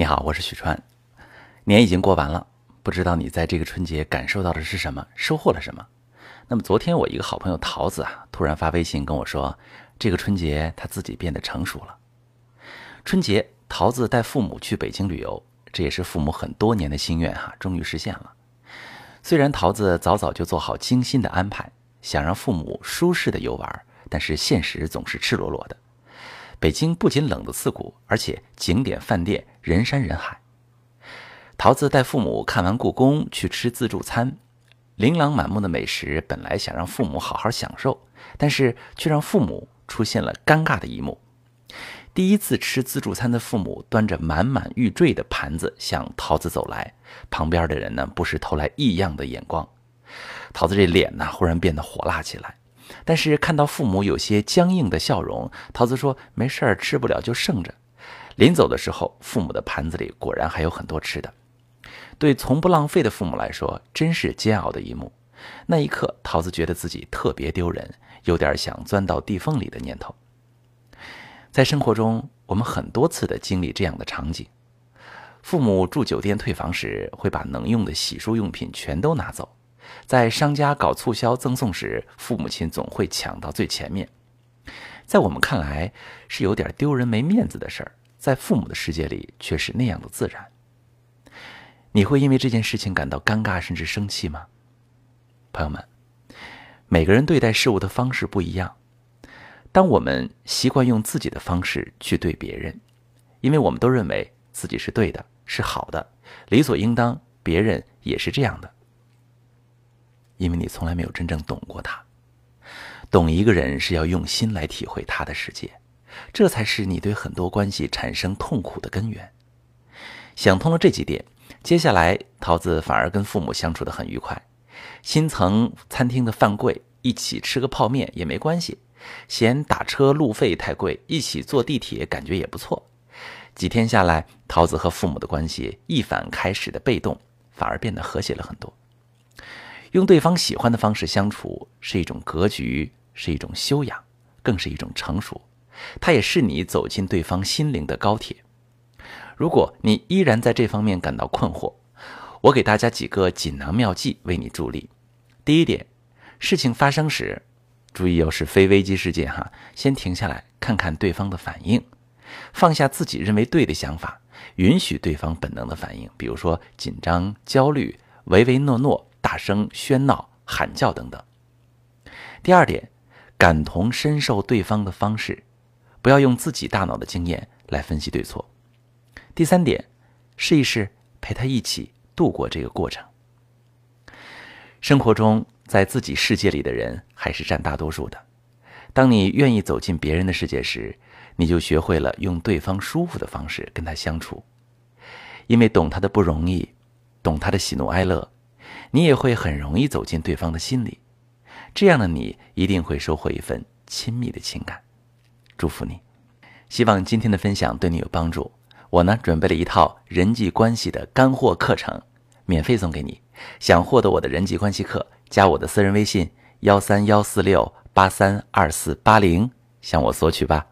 你好，我是许川。年已经过完了，不知道你在这个春节感受到的是什么，收获了什么？那么昨天我一个好朋友桃子啊，突然发微信跟我说，这个春节他自己变得成熟了。春节，桃子带父母去北京旅游，这也是父母很多年的心愿哈，终于实现了。虽然桃子早早就做好精心的安排，想让父母舒适的游玩，但是现实总是赤裸裸的。北京不仅冷得刺骨，而且景点饭店人山人海。桃子带父母看完故宫，去吃自助餐，琳琅满目的美食，本来想让父母好好享受，但是却让父母出现了尴尬的一幕。第一次吃自助餐的父母端着满满欲坠的盘子向桃子走来，旁边的人呢不时投来异样的眼光。桃子这脸呢忽然变得火辣起来。但是看到父母有些僵硬的笑容，桃子说：“没事儿，吃不了就剩着。”临走的时候，父母的盘子里果然还有很多吃的。对从不浪费的父母来说，真是煎熬的一幕。那一刻，桃子觉得自己特别丢人，有点想钻到地缝里的念头。在生活中，我们很多次的经历这样的场景：父母住酒店退房时，会把能用的洗漱用品全都拿走。在商家搞促销赠送时，父母亲总会抢到最前面。在我们看来是有点丢人没面子的事儿，在父母的世界里却是那样的自然。你会因为这件事情感到尴尬甚至生气吗？朋友们，每个人对待事物的方式不一样。当我们习惯用自己的方式去对别人，因为我们都认为自己是对的，是好的，理所应当别人也是这样的。因为你从来没有真正懂过他，懂一个人是要用心来体会他的世界，这才是你对很多关系产生痛苦的根源。想通了这几点，接下来桃子反而跟父母相处的很愉快。新层餐厅的饭贵，一起吃个泡面也没关系；嫌打车路费太贵，一起坐地铁感觉也不错。几天下来，桃子和父母的关系一反开始的被动，反而变得和谐了很多。用对方喜欢的方式相处是一种格局，是一种修养，更是一种成熟。它也是你走进对方心灵的高铁。如果你依然在这方面感到困惑，我给大家几个锦囊妙计为你助力。第一点，事情发生时，注意又是非危机事件哈，先停下来看看对方的反应，放下自己认为对的想法，允许对方本能的反应，比如说紧张、焦虑、唯唯诺诺。大声喧闹、喊叫等等。第二点，感同身受对方的方式，不要用自己大脑的经验来分析对错。第三点，试一试陪他一起度过这个过程。生活中，在自己世界里的人还是占大多数的。当你愿意走进别人的世界时，你就学会了用对方舒服的方式跟他相处，因为懂他的不容易，懂他的喜怒哀乐。你也会很容易走进对方的心里，这样的你一定会收获一份亲密的情感。祝福你，希望今天的分享对你有帮助。我呢准备了一套人际关系的干货课程，免费送给你。想获得我的人际关系课，加我的私人微信幺三幺四六八三二四八零，向我索取吧。